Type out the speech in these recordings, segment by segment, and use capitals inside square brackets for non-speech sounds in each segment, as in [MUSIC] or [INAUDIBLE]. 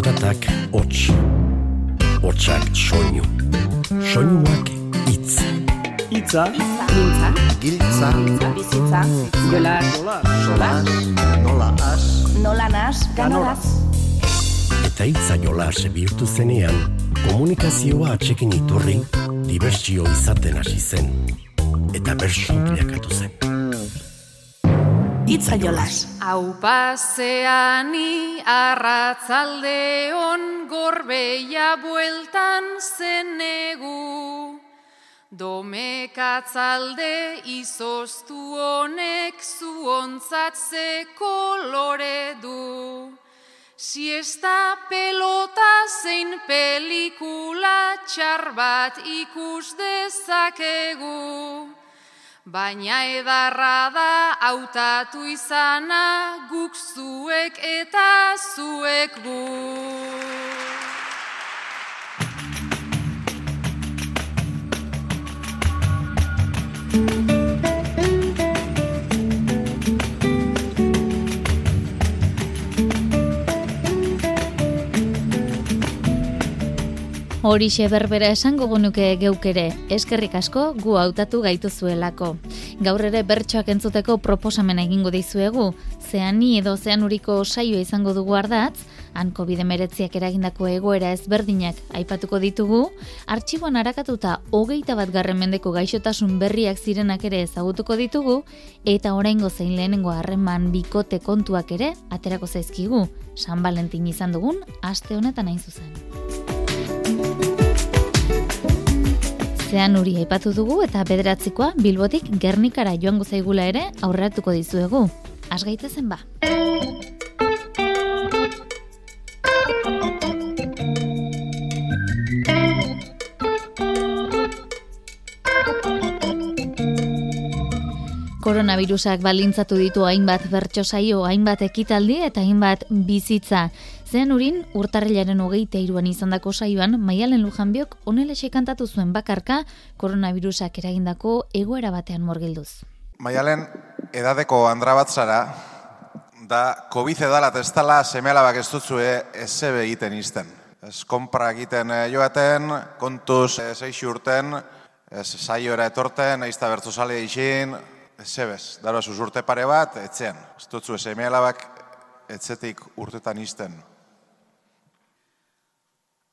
Zaratak hots, hotsak soinu, soinuak itz. Itza, Mintza, Giltza, bizitza, jola, solas, nola as, nola nas, ganoraz. Eta itza jolas bihurtu zenean, komunikazioa atxekin iturri, dibertsio izaten hasi zen. Eta bersu bilakatu zen. Itza jolas. Hau paseani arratzalde on gorbeia bueltan zenegu. Domekatzalde izoztu honek zuontzat ze kolore du. Siesta pelota zein pelikula txar bat ikus dezakegu. Baina edarra da hautatu izana guk zuek eta zuek gu. Horixe berbera esango gunuke geuk ere, eskerrik asko gu hautatu gaitu zuelako. Gaur ere bertsoak entzuteko proposamena egingo dizuegu, zeani edo zeanuriko saioa izango dugu ardatz, han covid eragindako egoera ezberdinak aipatuko ditugu, artxiboan arakatuta hogeita bat garren mendeko gaixotasun berriak zirenak ere ezagutuko ditugu, eta oraingo zein lehenengo harreman bikote kontuak ere aterako zaizkigu, San Valentin izan dugun, aste honetan hain zuzen. Zean uri aipatu dugu eta bederatzikoa Bilbotik Gernikara joango zaigula ere aurratuko dizuegu. Az gaitezen ba. Koronavirusak balintzatu ditu hainbat bertso saio, hainbat ekitaldi eta hainbat bizitza. Zean urin, urtarrilaren hogeita iruan izandako saioan, maialen lujanbiok onelexe kantatu zuen bakarka koronavirusak eragindako egoera batean morgilduz. Maialen, edadeko andra bat zara, da COVID edalat ez tala semealabak ez dutzue ez zebe egiten izten. Ez konpra egiten eh, joaten, kontuz ez eixi urten, ez saiora etorten, eizta bertu sale eixin, ez zebez, daro zuz urte pare bat, etzean. Ez dutzue semealabak etzetik urtetan izten.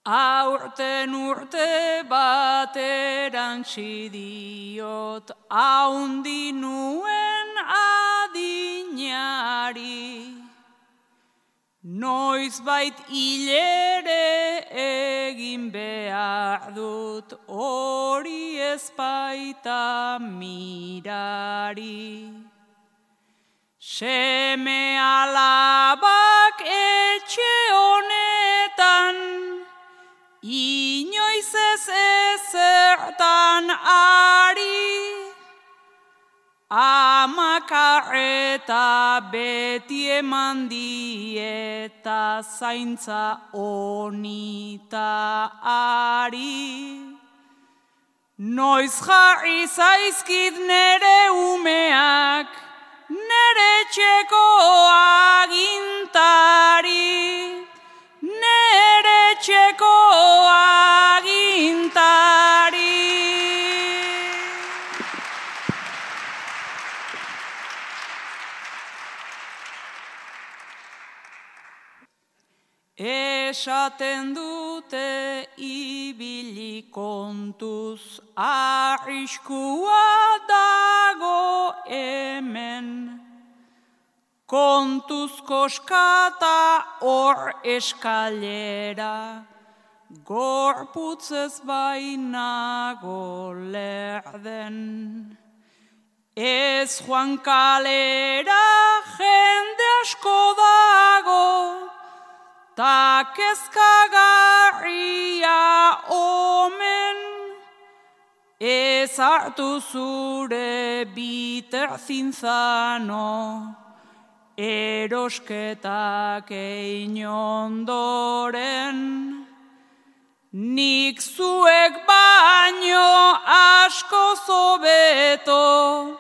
Aurten urte bateran diot, haundi nuen adinari. Noiz bait hilere egin behar dut, hori ez baita mirari. Seme alabak etxe honetan, ezertan ari, amaka eta beti eman dieta zaintza onita ari. Noiz jarri zaizkit nere umeak, nere txeko agintari. Nere txeko agintari. Esaten dute ibili kontuz, arriskua dago hemen. Kontuz koskata hor eskalera, gorputzez bainago lerden. Ez joan kalera jende asko dago, ta kezkagarria omen. Ez hartu zure biter zintzano, erosketak egin ondoren. Nik zuek baino asko zobeto,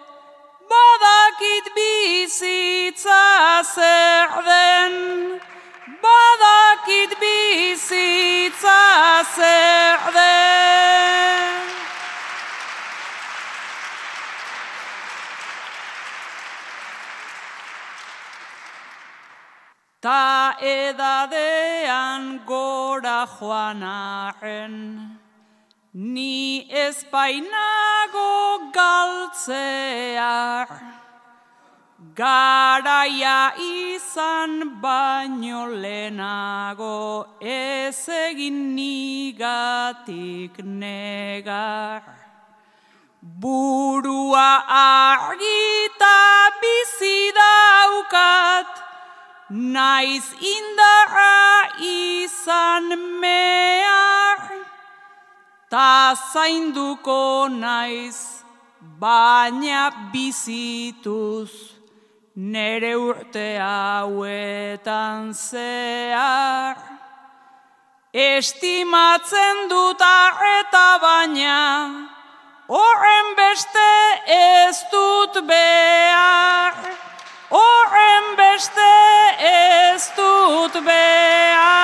badakit bizitza zer den, badakit bizitza zer den. Ta edadean gora joan arren, ni ezpainago galtzear. Garaia izan baino lehenago ez egin nigatik negar. Burua argita bizi daukat, naiz indarra izan mehar, ta zainduko naiz, baina bizituz, nere urte hauetan zehar. Estimatzen dut eta baina, horren beste ez dut behar. Horren beste ez dut behar.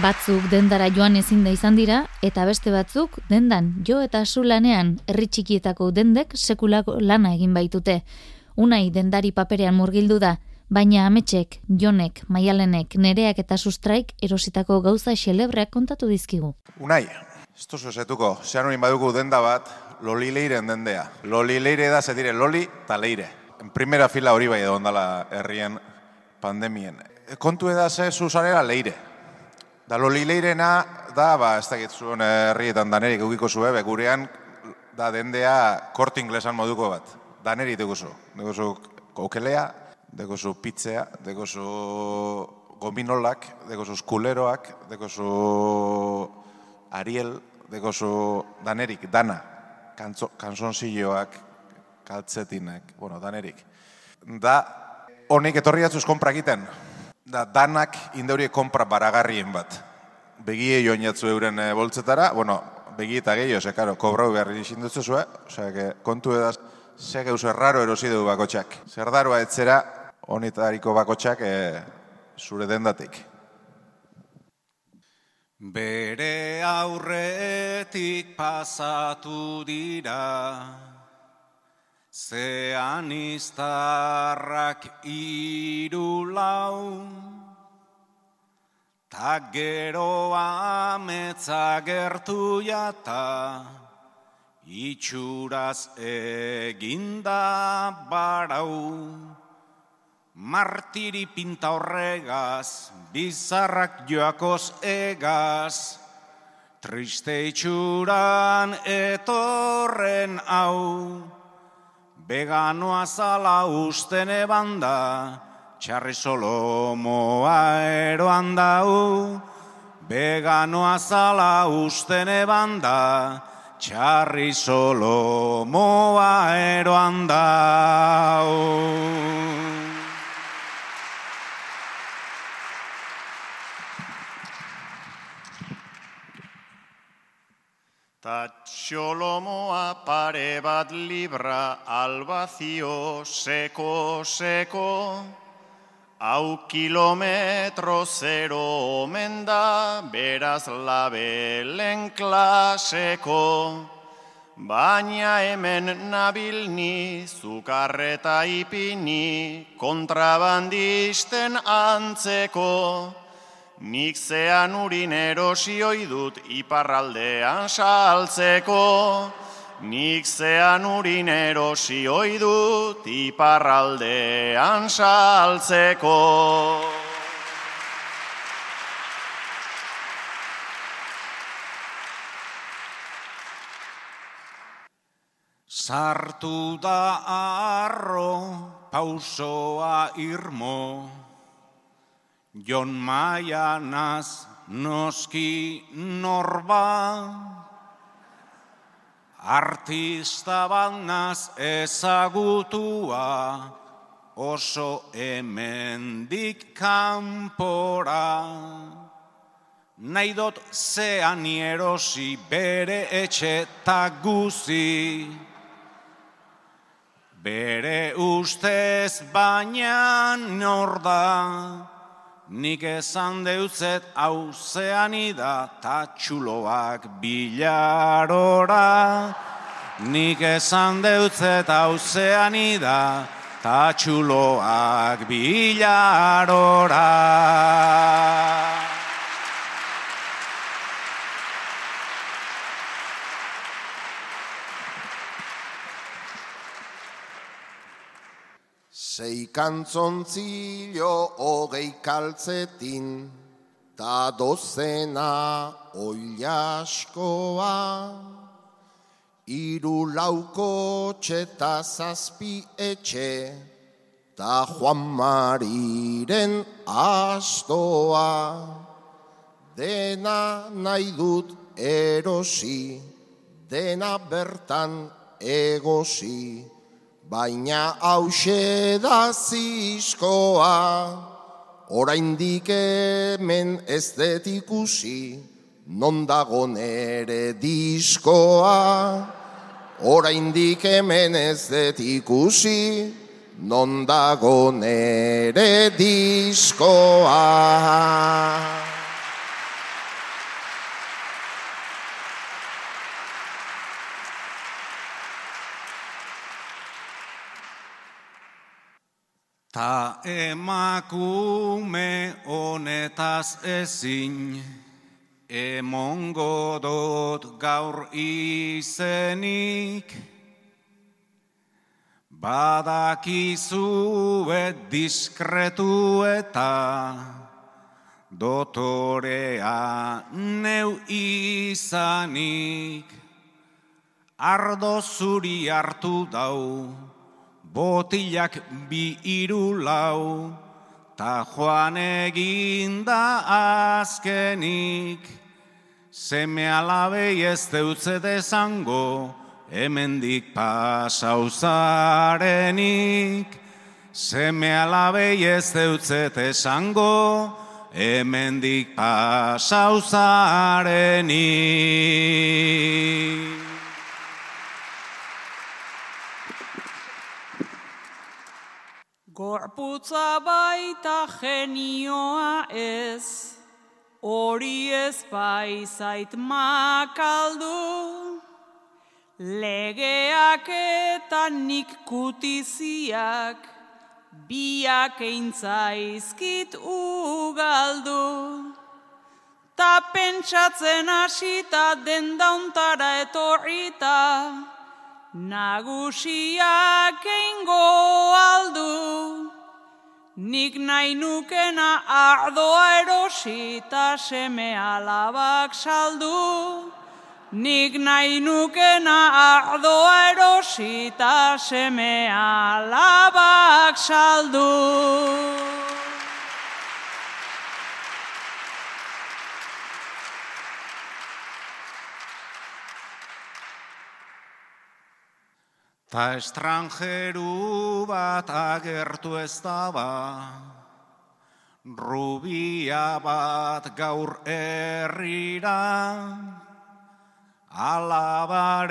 Batzuk dendara joan ezin da izan dira, eta beste batzuk dendan jo eta zu lanean herri txikietako dendek sekulako lana egin baitute. Unai dendari paperean murgildu da, baina ametxek, jonek, maialenek, nereak eta sustraik erositako gauza xelebreak kontatu dizkigu. Unai, ez duzu esetuko, zean hori badugu denda bat, loli leiren dendea. Loli leire da, ze dire, loli eta leire. En primera fila hori bai edo ondala herrien pandemien. Kontu eda ze zuzarera leire. Da loli leirena da, ba, ez dakit zuen herrietan danerik eukiko zue, be, gurean da dendea kort inglesan moduko bat. Daneri deguzu. Deguzu kokelea, deguzu pitzea, deguzu gominolak, deguzu skuleroak, deguzu Ariel, deguzu danerik, dana, Kantzo, kanzonzilloak, kaltzetinak, bueno, danerik. Da, honik etorri jatzuz konpra egiten, da danak indeurie konpra baragarrien bat. Begie joan jatzu euren e, boltzetara, bueno, begi eta gehiago, ze, karo, kobrau behar izin dutzu zue, osea, que kontu edaz, ze gauze raro erosi du bakotxak. Zer darua etzera, honetariko bakotxak e, zure dendatik. Bere aurretik pasatu dira, zean iztarrak iru lau, ta gero ametza gertu jata, itxuraz eginda barau. Martiri pinta horregaz, bizarrak joakoz egaz, triste itxuran etorren hau. Beganoa zala usten ebanda, txarri solomoa eroan dau. Beganoa zala usten ebanda, txarri solomoa eroan dau. Ta txolomoa pare bat libra albazio seko seko, hau kilometro zero omen da, beraz labelen klaseko. Baina hemen nabilni, zukarreta ipini, kontrabandisten antzeko. Nik zean urin erosi dut iparraldean saltzeko. Nik zean urin erosi dut iparraldean saltzeko. Sartu da arro, pausoa irmo, Jon Maianaz noski norba, artista banaz ezagutua, oso hemendik kanpora. Nahi dot zean erosi bere etxe guzi, bere ustez baina nor da, Nik esan deutzet hau zeanida ta txuloak bilarora. Nik esan deutzet hau zeanida ta txuloak bilarora. Sei kantzontzilo hogei kaltzetin, ta dozena oilaskoa. Iru lauko txeta zazpi etxe, ta Juan Mariren astoa. Dena nahi dut erosi, dena bertan egosi. Baina hause da zizkoa, oraindik hemen ez ikusi, non dago nere diskoa. Oraindik hemen ez ikusi, non dago nere diskoa. Ta emakume honetaz ezin, emongo dut gaur izenik, badakizue diskretu eta dotorea neu izanik, ardo zuri hartu dau, botilak bi iru lau, ta joan eginda azkenik, seme alabei ez deutze dezango, hemendik pasauzarenik, seme alabei ez deutze dezango, hemendik pasauzarenik. Gorputza baita genioa ez, hori ez baizait makaldu, legeak eta nik kutiziak, biak eintzaizkit ugaldu. Ta pentsatzen hasita den dauntara etorrita, nagusiak eingo aldu. Nik nahi nukena ardoa erosi seme alabak saldu. Nik nahi nukena ardoa erosi seme alabak saldu. Ta estrangeru bat agertu ez daba, rubia bat gaur herrira, alabarekin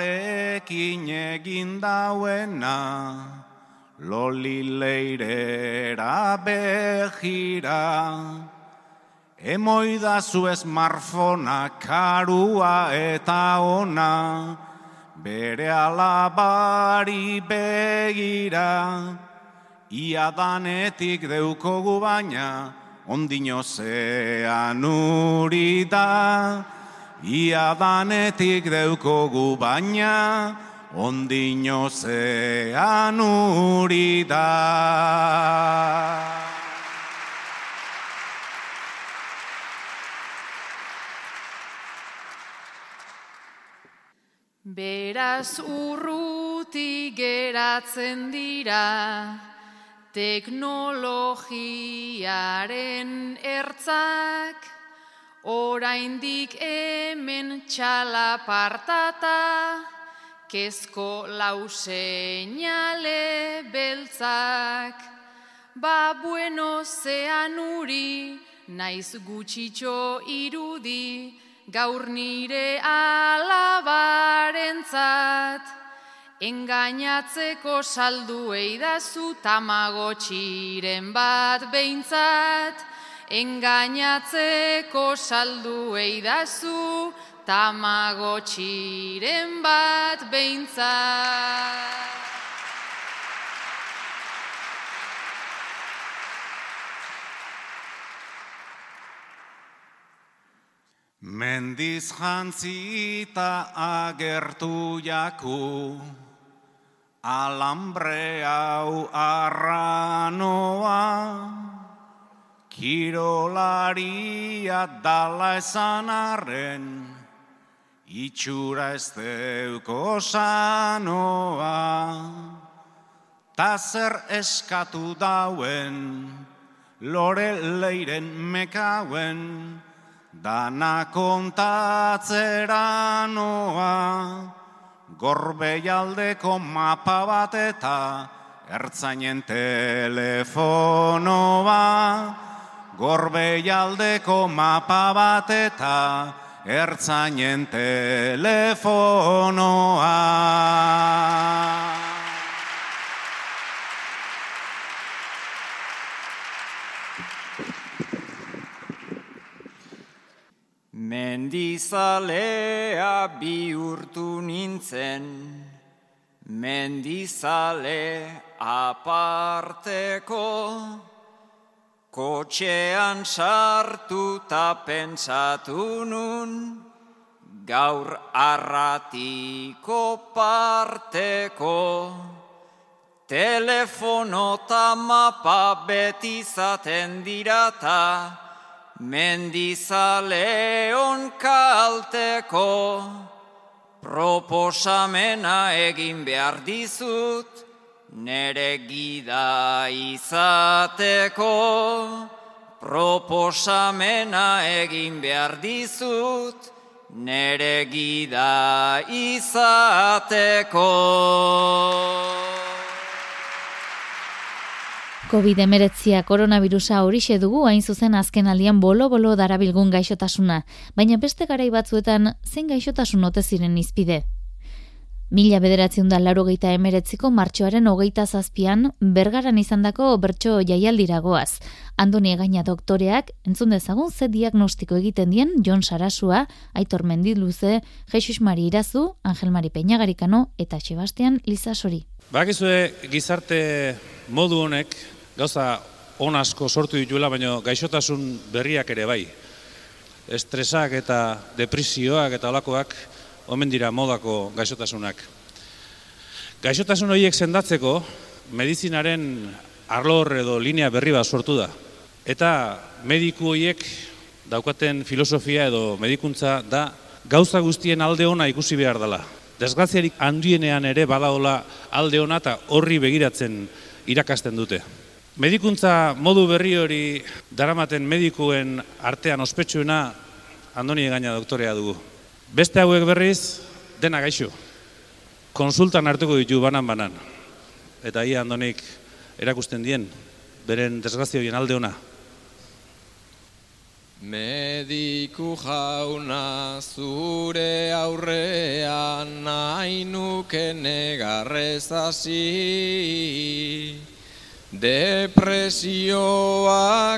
egin dauena, loli leirera behira. Emoida zu marfona karua eta ona, bere alabari begira, ia danetik deukogu baina, ondino zean uri da, ia danetik deukogu baina, ondino zean uri da. Beraz urruti geratzen dira teknologiaren ertzak, oraindik hemen txalapartata, kezko lau seinale beltzak. Ba bueno zean uri, naiz gutxitxo irudi, gaur nire alabarentzat, engainatzeko saldu eidazu tamagotxiren bat behintzat, engainatzeko saldu eidazu, tamago txiren bat behintzat. Mendiz jantzita agertu jaku, alambre hau arranoa, kirolaria dala esan arren, itxura ez deuko sanoa, ta zer eskatu dauen, lore leiren mekauen, Dana kontatzera noa, gorbeialdeko mapa bat eta ertzainen telefonoa. Gorbeialdeko mapa bat eta ertzainen telefonoa. Mendizalea bihurtu nintzen, mendizale aparteko, kotxean sartu ta pentsatu nun, gaur arratiko parteko, telefono ta mapa beti zaten dirata, Mendizaleon kalteko proposamena egin behar dizut nere gida izateko. Proposamena egin behar dizut nere gida izateko COVID-19 koronavirusa horixe dugu hain zuzen azken aldian bolo-bolo darabilgun gaixotasuna, baina beste garai batzuetan zein gaixotasun ote ziren izpide. Mila bederatzen da laro geita emeretziko martxoaren hogeita zazpian bergaran izandako bertso jaialdiragoaz. Andoni egaina doktoreak, entzun dezagun ze diagnostiko egiten dien Jon Sarasua, Aitor Mendiluze, Jesus Mari Irazu, Angel Mari Peñagarikano eta Sebastian Lizasori. Bakizue gizarte modu honek gauza on asko sortu dituela, baina gaixotasun berriak ere bai. Estresak eta depresioak eta olakoak omen dira modako gaixotasunak. Gaixotasun horiek sendatzeko medizinaren arlor edo linea berri bat sortu da. Eta mediku horiek daukaten filosofia edo medikuntza da gauza guztien alde ona ikusi behar dela. Desgraziarik handienean ere badaola alde ona eta horri begiratzen irakasten dute. Medikuntza modu berri hori daramaten medikuen artean ospetsuena andoni egaina doktorea dugu. Beste hauek berriz, dena gaixo. Konsultan hartuko ditu banan-banan. Eta ia andonik erakusten dien, beren desgrazioen alde ona. Mediku jauna zure aurrean nahi nuke negarrez Depresioak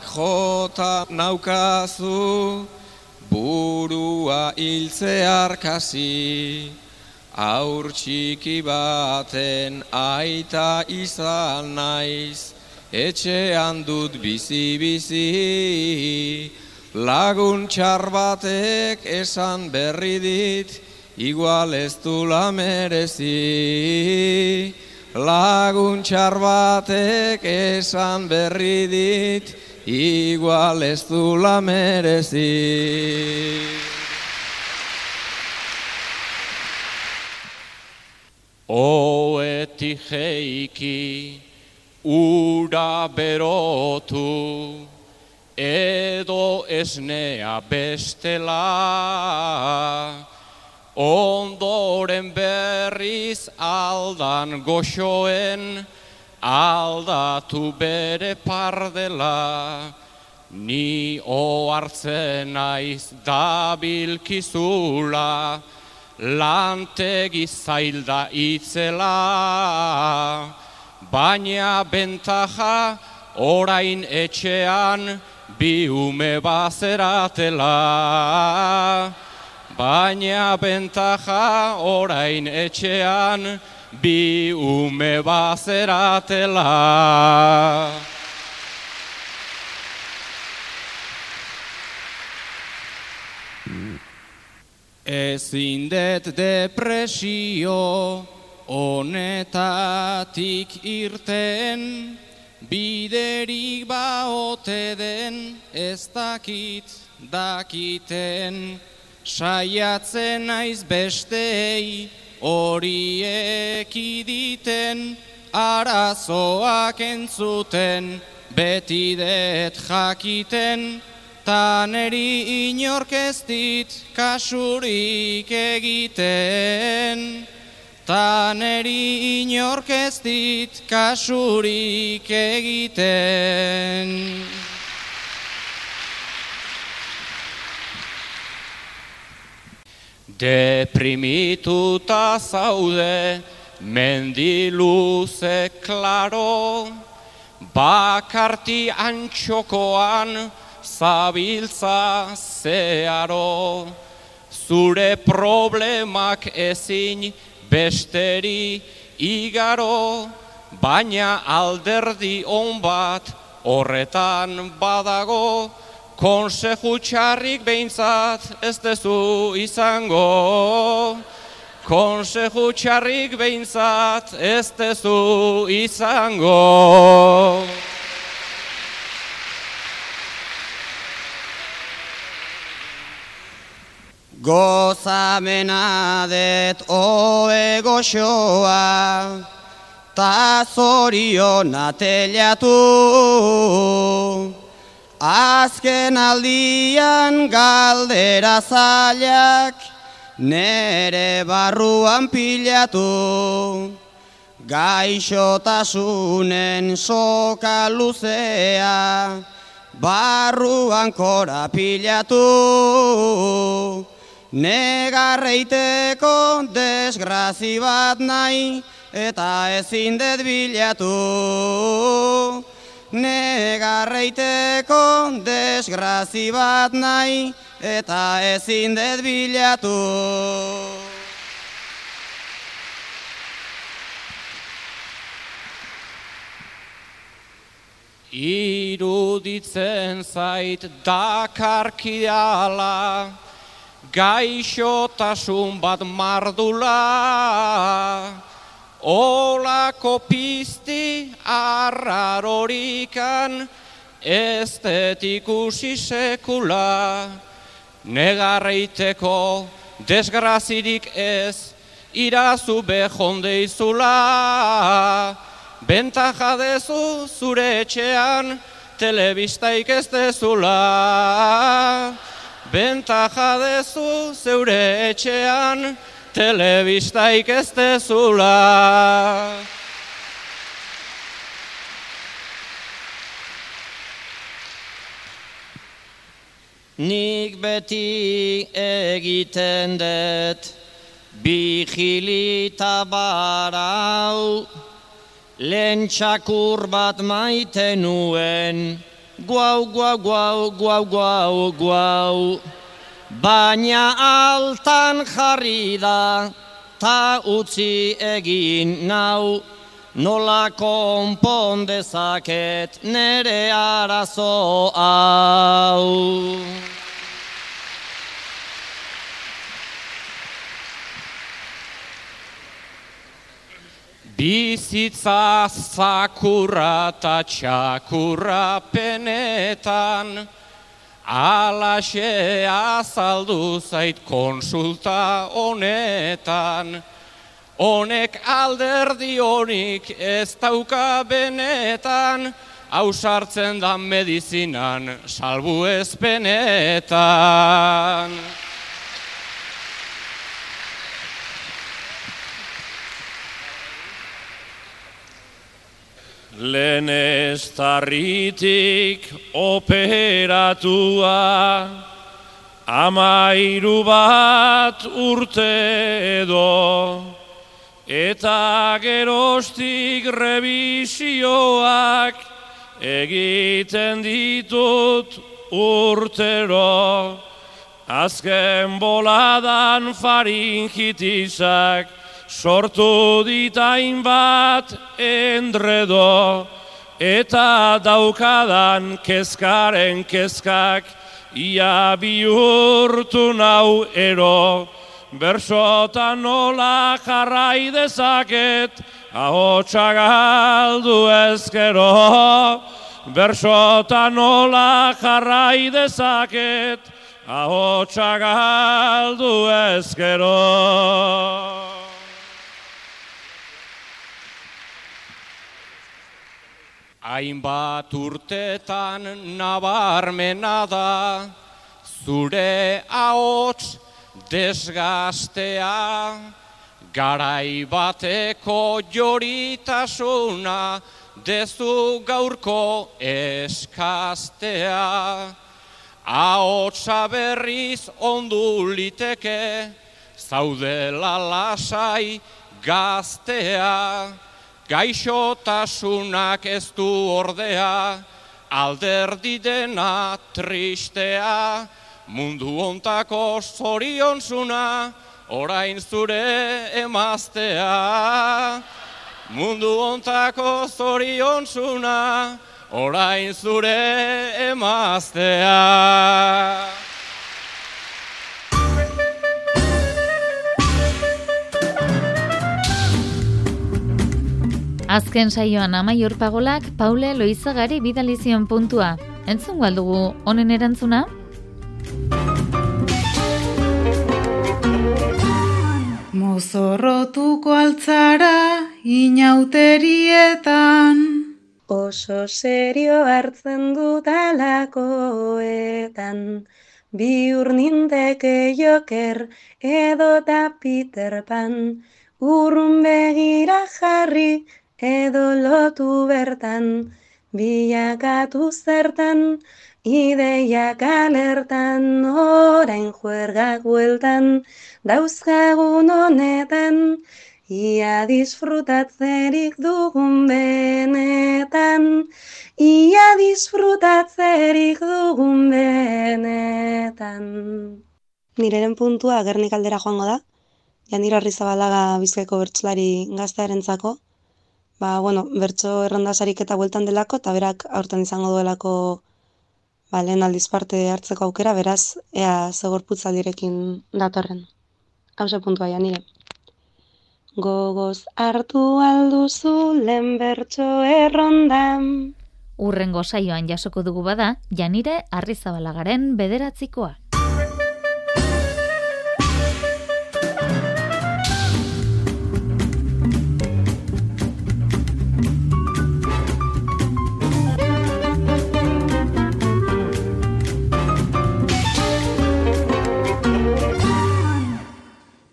jota naukazu, burua hiltze arkasi, aur txiki baten aita izan naiz, etxean dut bizi-bizi, lagun txar batek esan berri dit, igual ez du merezi lagun txar batek esan berri dit, igual ez du merezi. Oeti jeiki, ura berotu, edo esnea bestela, ondoren berriz aldan goxoen, aldatu bere pardela, ni oartzen naiz dabilkizula, lantegi zailda itzela, baina bentaja orain etxean bi ume bazeratela. Baina bentaja orain etxean, bi ume bazeratela. Ezin det depresio honetatik irten, biderik baote den ez dakit dakiten, saiatzen naiz bestei horiek iditen, arazoak entzuten, beti det jakiten, ta neri inork ez dit kasurik egiten. Ta neri inork ez dit kasurik egiten. Deprimituta zaude, mendiluze klaro, bakarti antxokoan, zabiltza zearo, zure problemak ezin besteri igaro, baina alderdi on bat horretan badago, konseju txarrik behintzat ez dezu izango. Konseju txarrik behintzat ez dezu izango. Gozamena det oe goxoa, ta zoriona telatu. Azken aldian galdera zailak, nere barruan pilatu. Gaixotasunen soka luzea, barruan kora pilatu. Negarreiteko desgrazi bat nahi eta ezin dut bilatu. Negarreiteko desgrazi bat nahi eta ezin dut bilatu. Iruditzen zait dakarkiala, gaixotasun bat mardula, olako pizti arrarorikan, ez ikusi sekula, negarreiteko desgrazirik ez, irazu behondeizula, bentaja dezu zure etxean, telebistaik ez dezula. Bentaja dezu zeure etxean, telebistaik ez dezula. Nik beti egiten dut, bigilita barau, lehen txakur bat maite nuen, guau, guau, guau, guau, guau, guau. Baina altan jarri da, ta utzi egin nau, nola konpon dezaket nere arazo hau. Bizitza zakurra eta txakurra penetan, alaxe azaldu zait konsulta honetan. Honek alderdi honik ez dauka benetan, hausartzen da medizinan salbu ezpenetan. Lehen ez tarritik operatua, amairu bat urte edo, eta gerostik revisioak egiten ditut urtero. Azken boladan faringitisak sortu ditain bat endredo. Eta daukadan kezkaren kezkak ia bihurtu nau ero. Bersotan nola jarrai dezaket, ahotsa galdu ezkero. Bersotan nola jarrai dezaket, ahotsa galdu ezkero. Hainbat urtetan nabarmena da, zure ahots desgastea, garai bateko joritasuna, dezu gaurko eskastea. Ahotsa berriz ondu liteke, zaudela lasai gaztea. Gaixotasunak ez du ordea, alderdi dena tristea, mundu ontako zorion zuna, orain zure emaztea. Mundu ontako zorion zuna, orain zure emaztea. Azken saioan amaiur pagolak Paule Loizagari bidalizion puntua. Entzun galdugu honen erantzuna? Mozorrotuko altzara inauterietan Oso serio hartzen dutalakoetan Bi urnindeke joker edo da Peter Pan Urrun begira jarri edo lotu bertan, bilakatu zertan, ideiak alertan, orain juergak bueltan, dauzkagun honetan, ia disfrutatzerik dugun benetan, ia disfrutatzerik dugun benetan. Nireren puntua gernik aldera joango da, Janira Arrizabalaga bizkaiko bertsolari gaztearentzako, ba, bueno, bertso errandasarik eta bueltan delako, eta berak aurten izango duelako ba, lehen aldiz parte hartzeko aukera, beraz, ea zegorputzaldirekin datorren. Hauze puntua, janire. Gogoz hartu alduzu lehen bertso errondan. Urrengo saioan jasoko dugu bada, janire Arrizabalagaren bederatzikoa.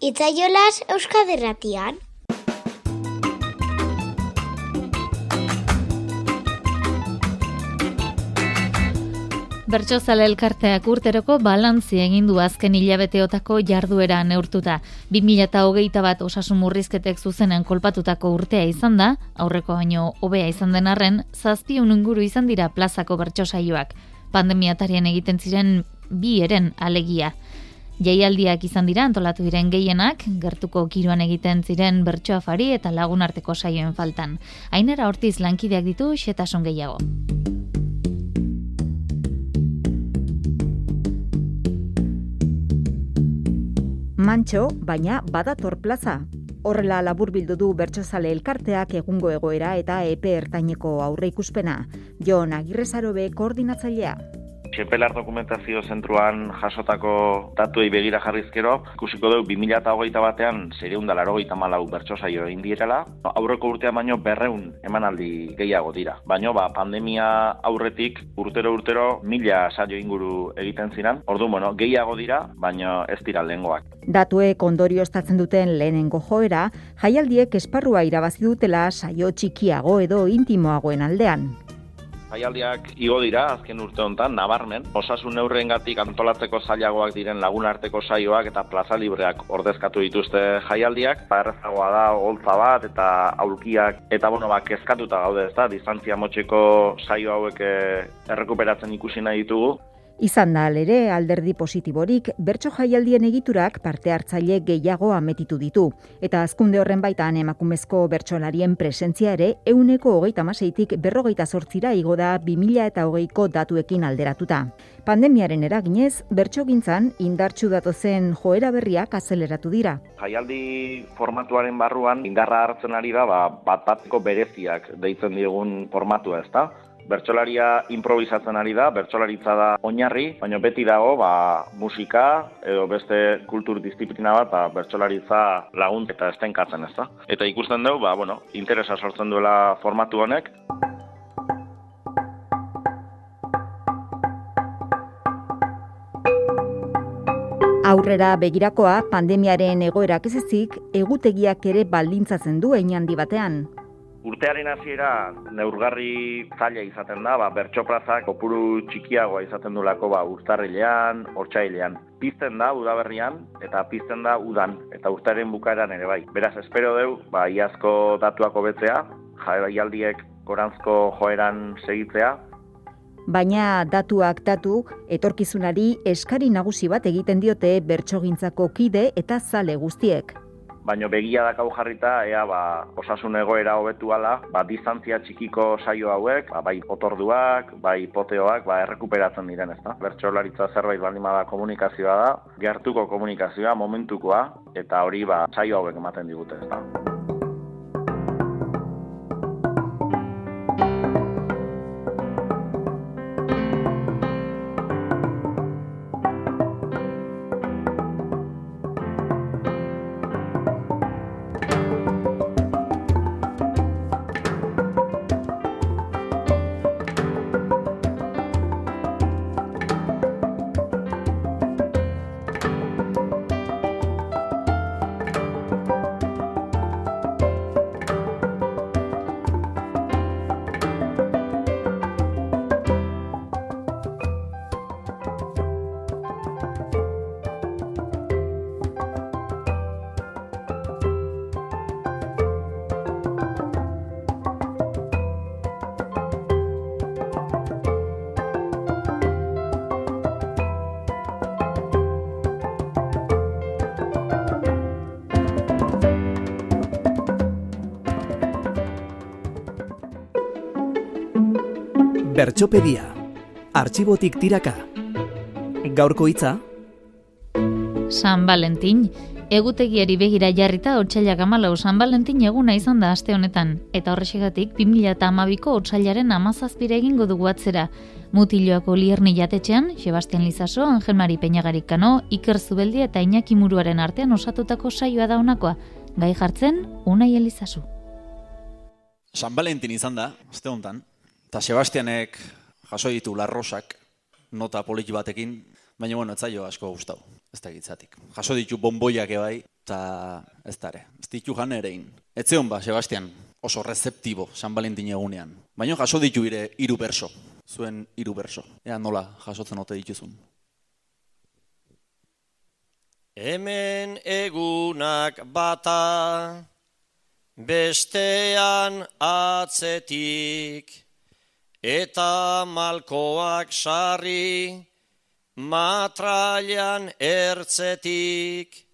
Itzaiolaz Euskaderratian. Bertxozale elkarteak urteroko balantzi egin du azken hilabeteotako jarduera neurtuta. 2008 bat osasun murrizketek zuzenen kolpatutako urtea izan da, aurreko baino hobea izan den arren, zazpi inguru izan dira plazako bertxosaioak. Pandemiatarien egiten ziren bi eren alegia. Jaialdiak izan dira antolatu diren gehienak, gertuko kiruan egiten ziren bertsoafari eta lagun arteko saioen faltan. Ainera hortiz lankideak ditu xetasun gehiago. Mantxo, baina badator plaza. Horrela laburbildu du bertsozale elkarteak egungo egoera eta epe ertaineko aurre ikuspena. Jon Agirrezarobe koordinatzailea. Txepelar dokumentazio zentruan jasotako datuei begira jarrizkero, ikusiko dugu 2008 batean zereun da laro malau bertsosaio egin direla, aurreko urtean baino berreun emanaldi gehiago dira. Baino ba, pandemia aurretik urtero urtero mila saio inguru egiten ziren, ordu bueno, gehiago dira, baino ez dira lehengoak. Datuek ondorio estatzen duten lehenengo joera, jaialdiek esparrua irabazi dutela saio txikiago edo intimoagoen aldean. Jaialdiak igo dira azken urte honetan nabarmen. Osasun neurrengatik antolatzeko zailagoak diren lagunarteko saioak eta plaza libreak ordezkatu dituzte jaialdiak. Errezagoa da holtza bat eta aulkiak eta bueno, ba, kezkatuta gaude, ezta? Distantzia motxeko saio hauek eh, errekuperatzen ikusi nahi ditugu. Izan da ere alderdi positiborik bertso jaialdien egiturak parte hartzaile gehiago ametitu ditu. Eta azkunde horren baitan emakumezko bertsolarien presentzia ere euneko hogeita maseitik berrogeita sortzira igo da 2000 eta hogeiko datuekin alderatuta. Pandemiaren eraginez, bertso gintzan indartxu datozen joera berriak azeleratu dira. Jaialdi formatuaren barruan indarra hartzen ari da ba, bat bateko bereziak deitzen diegun formatua ez da bertsolaria improvisatzen ari da, bertsolaritza da oinarri, baina beti dago ba, musika edo beste kultur disiplina bat ba, bertsolaritza lagunt eta estenkatzen ez da. Eta ikusten dugu, ba, bueno, interesa sortzen duela formatu honek. Aurrera begirakoa pandemiaren egoerak ez ezik, egutegiak ere baldintzatzen du handi batean. Urtearen hasiera neurgarri zaila izaten da, ba, bertxoprazak kopuru txikiagoa izaten lako ba, urtarrilean, ortsailean. Pizten da udaberrian eta pizten da udan eta urtaren bukaeran ere bai. Beraz, espero deu, ba, iazko datuak hobetzea, jaialdiek gorantzko joeran segitzea, Baina datuak datuk, etorkizunari eskari nagusi bat egiten diote bertsogintzako kide eta zale guztiek baino begia dakau jarrita, ea ba, osasun egoera hobetu ala, ba, distantzia txikiko saio hauek, ba, bai otorduak, bai poteoak, ba, errekuperatzen diren, ez da? Bertxolaritza zerbait baldin bada komunikazioa da, gertuko komunikazioa, momentukoa, eta hori ba, saio hauek ematen digute, ez Bertxopedia. Artxibotik tiraka. Gaurko hitza. San Valentin. Egutegiari begira jarrita otxailak amalau San Valentin eguna izan da aste honetan. Eta horrexegatik 2008ko otxailaren amazazpire egingo dugu atzera. Mutiloako lierni jatetxean, Sebastian Lizaso, Angel Mari Peñagarik kano, Iker Zubeldi eta Iñaki Muruaren artean osatutako saioa da honakoa. Gai jartzen, Unai Elizasu. San Valentin izan da, aste honetan, Eta Sebastianek jaso ditu larrosak, nota poliki batekin, baina bueno, ez zailo asko gustau, ez da gitzatik. Jaso ditu bomboiak ebai, eta ez dare, ez ditu jan erein. Ez zeon ba, Sebastian, oso receptibo San Valentin egunean. Baina jaso ditu ire iru berso, zuen iru berso. Ea nola jasotzen ote dituzun. Hemen egunak bata, bestean atzetik, eta malkoak sarri, matrailan ertzetik,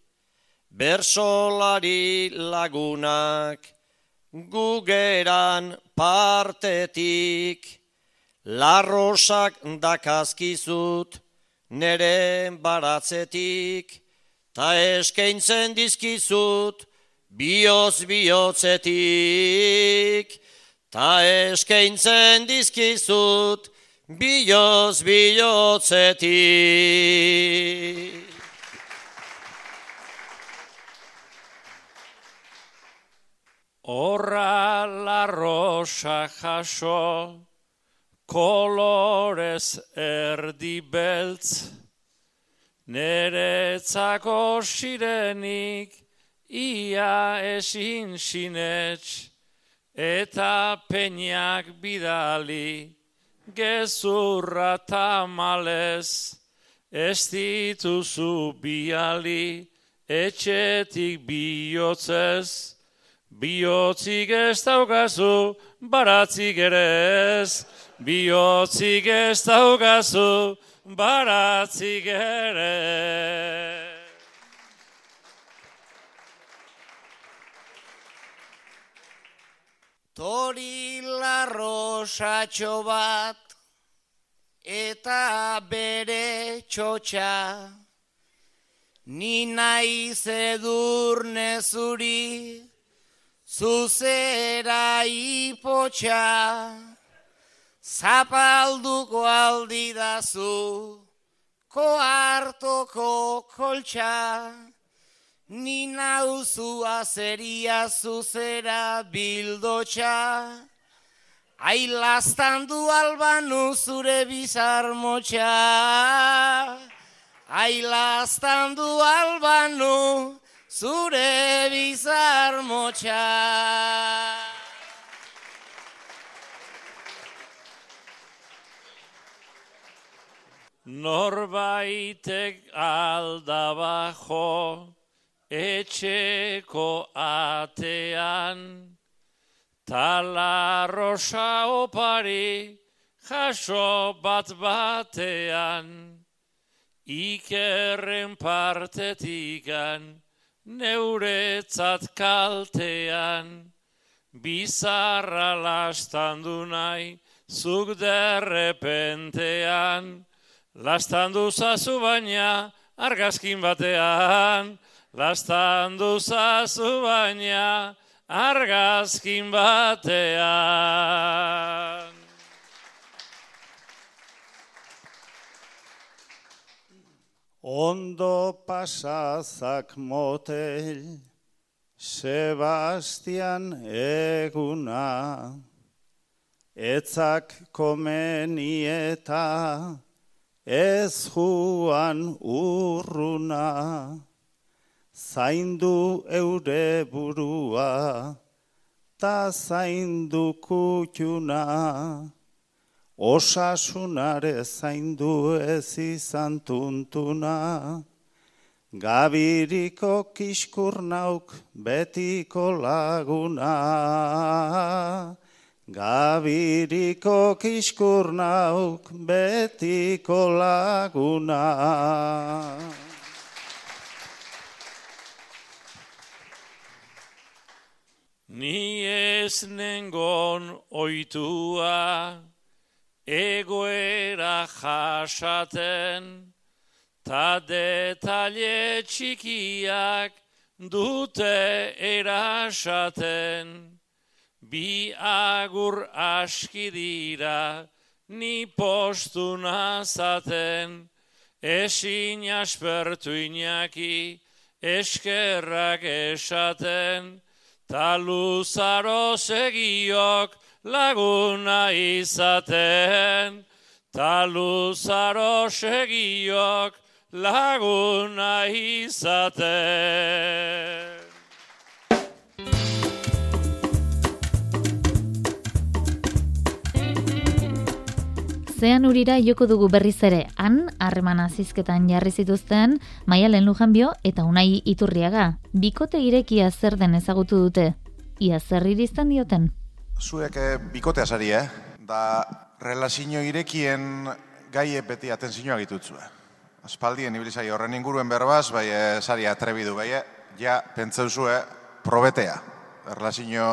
bersolari lagunak, gugeran partetik, larrosak dakazkizut, nere baratzetik, ta eskaintzen dizkizut, bioz bihotzetik, Ta eskaintzen dizkizut, biloz bilotzetik. Horra larrosa jaso, kolorez erdi beltz, neretzako sirenik, ia esin sinetx, eta peñak bidali gezurra tamalez, ez dituzu biali, etxetik bihotzez, bihotzik ez daukazu, baratzik ere ez, bihotzik ez daukazu, baratzik ere. Tori larrosatxo bat eta bere txotxa, ni nahi zedurne zuri, zuzera ipotxa, zapalduko aldidazu, koartoko koltxa, Ni nauzu azeria zuzera bildotxa, Ailastan du albanu zure bizar motxa. Ailastan du albanu zure bizar motxa. Norbaitek aldaba jo, etxeko atean, talarrosa opari jaso bat batean, ikerren partetikan neuretzat kaltean, bizarra lastandu nahi zuk derrepentean, lastandu zazu baina argazkin batean, Lastandu zazu baina argazkin batean. Ondo pasazak motel, Sebastian eguna, Etzak komenieta, Ez juan urruna zaindu eure burua, ta zaindu kutxuna, osasunare zaindu ez izan tuntuna, gabiriko kiskurnauk betiko laguna. Gabiriko kiskurnauk betiko laguna. Ni ez nengon oitua, egoera jasaten, ta detalle txikiak dute erasaten. Bi agur aski dira, ni postu nazaten, esin aspertu inaki, eskerrak esaten, ta luzaro segiok laguna izaten, ta luzaro segiok laguna izaten. Zean urira joko dugu berriz ere, han, harreman azizketan jarri zituzten, maialen lujanbio eta unai iturriaga. Bikote irekia zer den ezagutu dute, ia zer irizten dioten? Zuek eh, bikotea sari, eh? Da, relazio irekien gaie beti atenzioa gitutzue. Aspaldien ibilizai horren inguruen berbaz, bai eh, sari atrebidu, bai, eh? ja, pentsauzue, probetea, relazio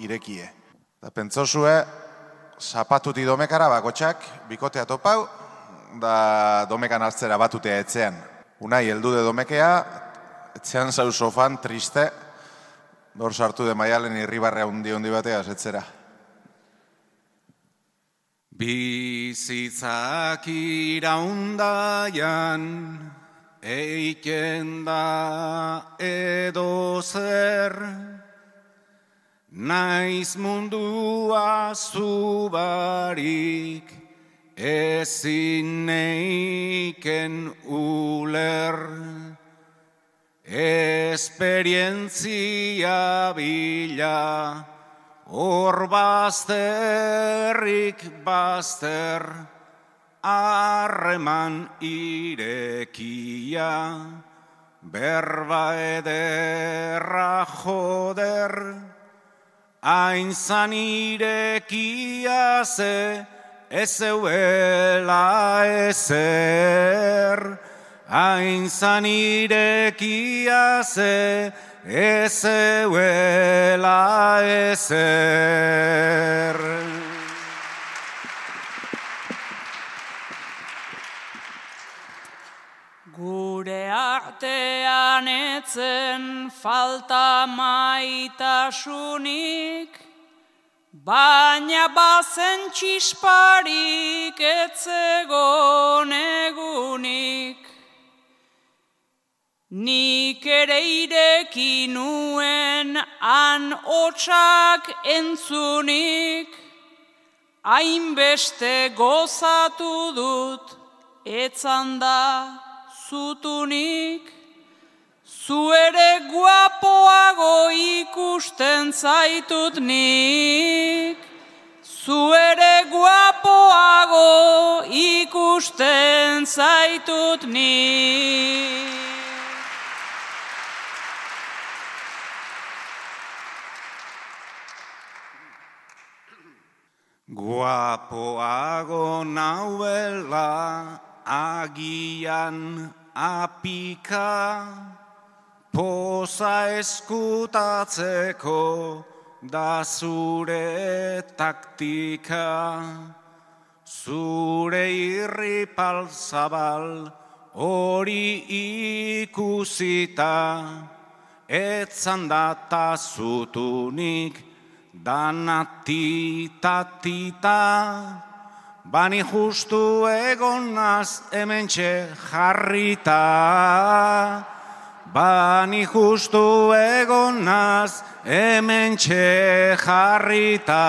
irekie. Da, pentsauzue, zapatuti domekara bakotxak, bikotea topau, da domekan hartzera batutea etzean. Unai, heldu de domekea, etzean zau sofan, triste, dor sartu de maialen irribarrea hundi hundi batea, etzera. Bizitzak iraundaian, eiken da edo zer, Naiz mundua zubarik ezin neiken uler. Esperientzia bila hor bazterrik bazter, harreman irekia, berba ederra joder, hain zan ze, ez euela ezer, hain zan ze, ez euela ezer. Gure artean etzen falta maitasunik, baina bazen txisparik etzegon egunik. Nik ere ireki nuen han otsak entzunik, hainbeste gozatu dut etzan da zutunik, zu ere guapoago ikusten zaitut nik, zu guapoago ikusten zaitut nik. Guapoago nauela agian apika, poza eskutatzeko da zure taktika, zure irripal zabal hori ikusita, etzan data zutunik danatitatita, Bani justu egonaz hemen jarrita, Bani justu egonaz hemen jarrita.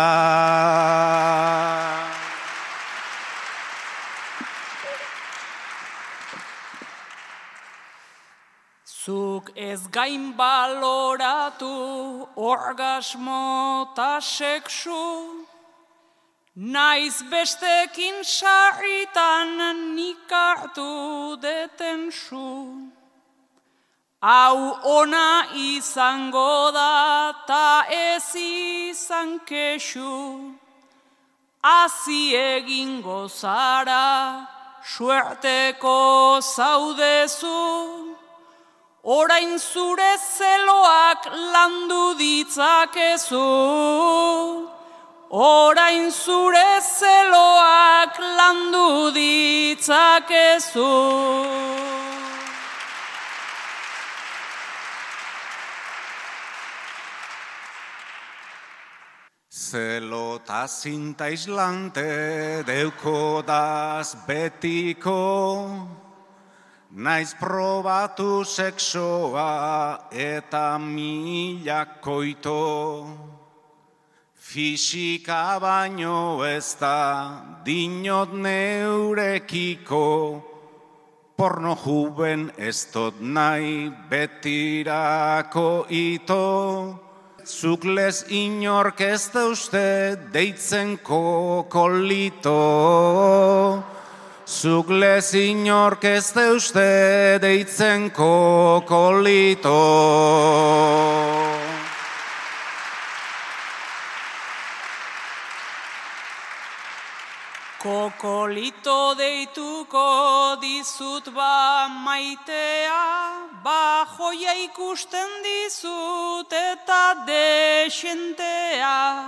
Zuk ez gain baloratu orgasmo ta sexu, Naiz bestekin sarritan nik hartu deten su. Hau ona izango da ta ez izan kesu. Azi egingo zara, suerteko zaudezu. Orain zure zeloak landu ditzakezu. Orain zure zeloak landu ditzakezu. Zelo ta zinta islante deuko daz betiko, naiz probatu sexoa eta milakoito. Fisika baino ez da dinot neurekiko, porno juben ez dut nahi betirako ito. Zukles inork ez da uste deitzen kokolito. Zukles inork ez da uste deitzen kokolito. Kokolito deituko dizut ba maitea, ba joia ikusten dizut eta desentea.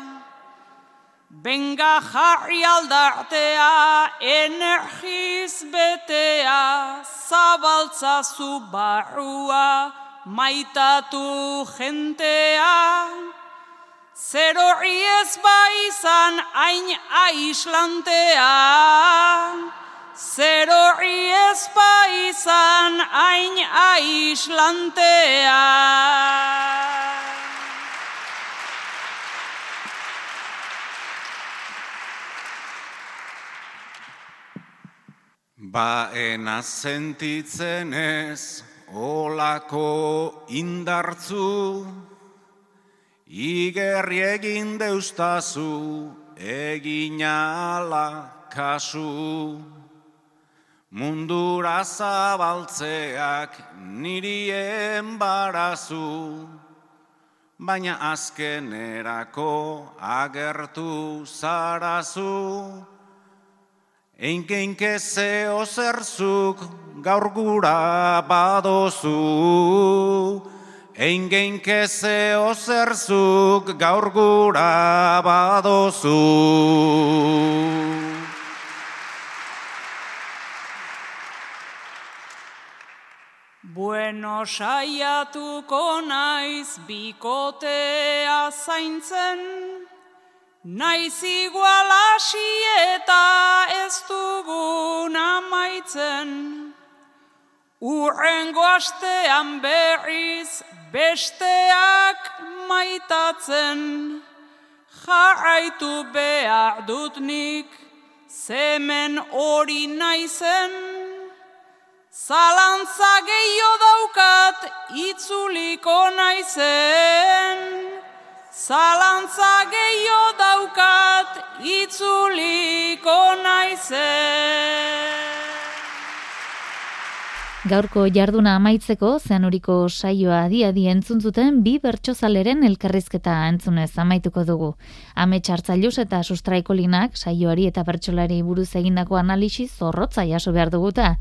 Benga jarri aldartea, energiz betea, zabaltzazu barrua, maitatu jentea. Zer horri ez ba izan hain aislantea, zer horri ez ba izan hain aislantea. Ba ena sentitzen ez olako indartzu, Igerri egin deustazu, egin ala kasu. Mundura zabaltzeak niri embarazu, baina azkenerako agertu zarazu. Einkeinke zeo zerzuk gaur gura badozu. Einkeinke zeo zerzuk gaur gura badozu. Bueno saiatuko naiz bikotea zaintzen, naiz igual hasi eta ez dugun amaitzen. Urrengo astean berriz besteak maitatzen, jarraitu behar dut nik, zemen hori naizen, Zalantza gehiago daukat itzuliko naizen. Zalantza gehiago daukat itzuliko naizen. Gaurko jarduna amaitzeko zeanuriko saioa adi-adi entzun zuten bi bertsozaleren elkarrizketa entzunez amaituko dugu. Ame txartzailuz eta sustraikolinak saioari eta bertsolari buruz egindako analisi zorrotza jaso behar duguta.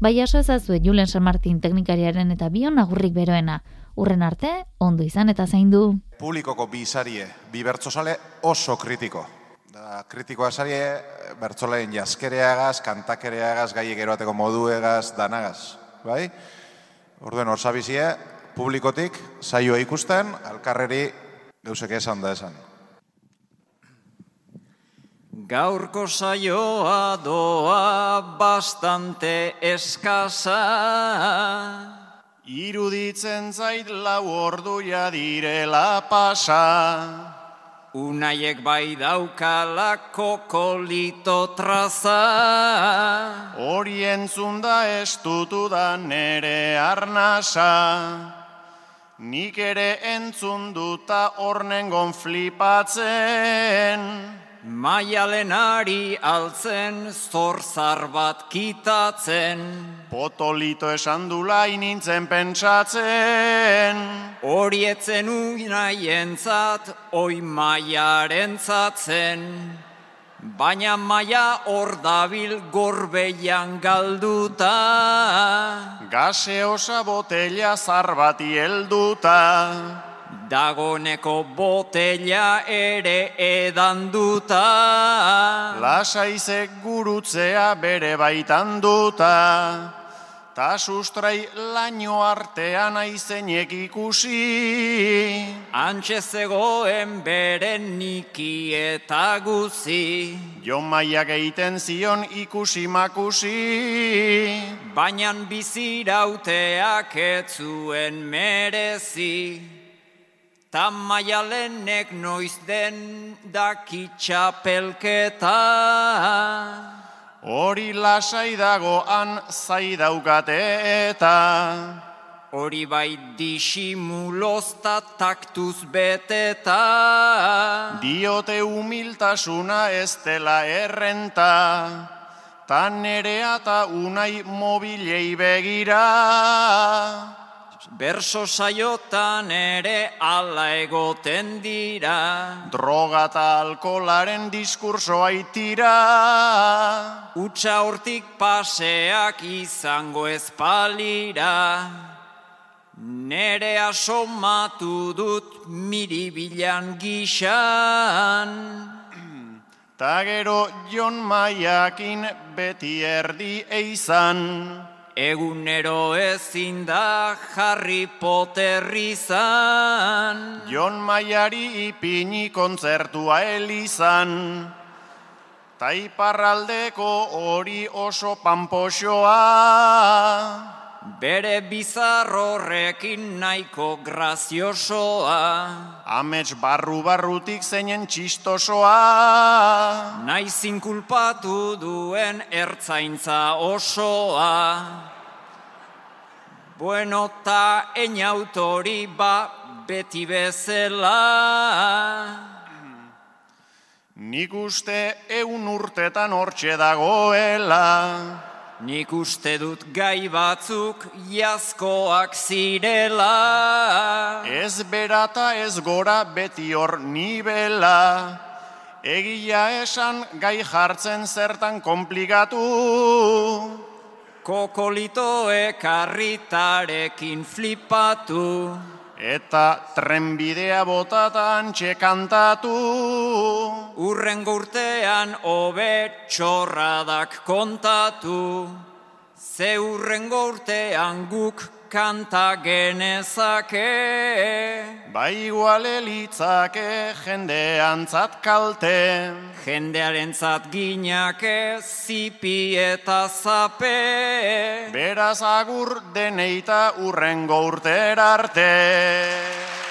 Bai aso ezazue Julen San Martin teknikariaren eta bion agurrik beroena. Urren arte, ondo izan eta zein du. Publikoko bi izarie, bi bertzosale oso kritiko. Da, kritikoa zarie, bertzoleen jaskereagaz, kantakereagaz, gai egeroateko moduegaz, danagaz. Bai? Orduen hor zabizie, publikotik, saioa ikusten, alkarreri gauzek esan da esan. Gaurko saioa doa bastante eskasa. Iruditzen zait lau orduia direla pasa. Unaiek bai daukala kokolito traza. Hori entzun da estutu da nere arnasa. Nik ere entzun duta ornengon flipatzen. Maialenari altzen zorzar bat kitatzen. Potolito esan dula inintzen pentsatzen. Horietzen unaientzat, oi maiaren zatzen. Baina maia hor dabil gorbeian galduta. Gase osa botella zarbati helduta. Dagoneko botella ere edanduta. Lasaizek gurutzea bere baitan duta. Ta sustrai laino artean aizenek ikusi. Antxe zegoen bere niki eta guzi. Jon maiak egiten zion ikusi makusi. Baina bizirauteak etzuen merezi. Ta maialenek noiz den dakitxapelketa. Hori lasai dagoan zai daukate eta. Hori bai disimulozta taktuz beteta. Diote humiltasuna ez dela errenta. Tan nerea ta unai mobilei begira. Berso saiotan ere ala egoten dira. Droga eta alkolaren diskursoa itira. Utsa hortik paseak izango ezpalira. Nere asomatu dut miribilan gixan. [CLEARS THROAT] Ta gero Jon Maiakin beti erdi eizan. Egunero ezin da Harry Potter izan. Jon Maiari ipini kontzertua elizan. Taiparraldeko hori oso pampoxoa. Bere bizarrorrekin nahiko graziosoa. Amets barru barrutik zeinen txistosoa. Naizin kulpatu duen ertzaintza osoa. Bueno, ta enautori ba beti bezela. Nik uste eun urtetan hortxe dagoela. Nik uste dut gai batzuk jazkoak zirela. Ez berata ez gora beti hor nibela. Egia esan gai jartzen zertan komplikatu. Kokolitoek arritarekin flipatu. Eta trenbidea botatan txekantatu. Urrengo urtean hobe txorradak kontatu. Ze urrengo urtean guk kanta genezake. Bai iguale litzake jendeantzat kalte. Jendearen zat ginake zipi eta zape. Beraz agur deneita urrengo urtera arte.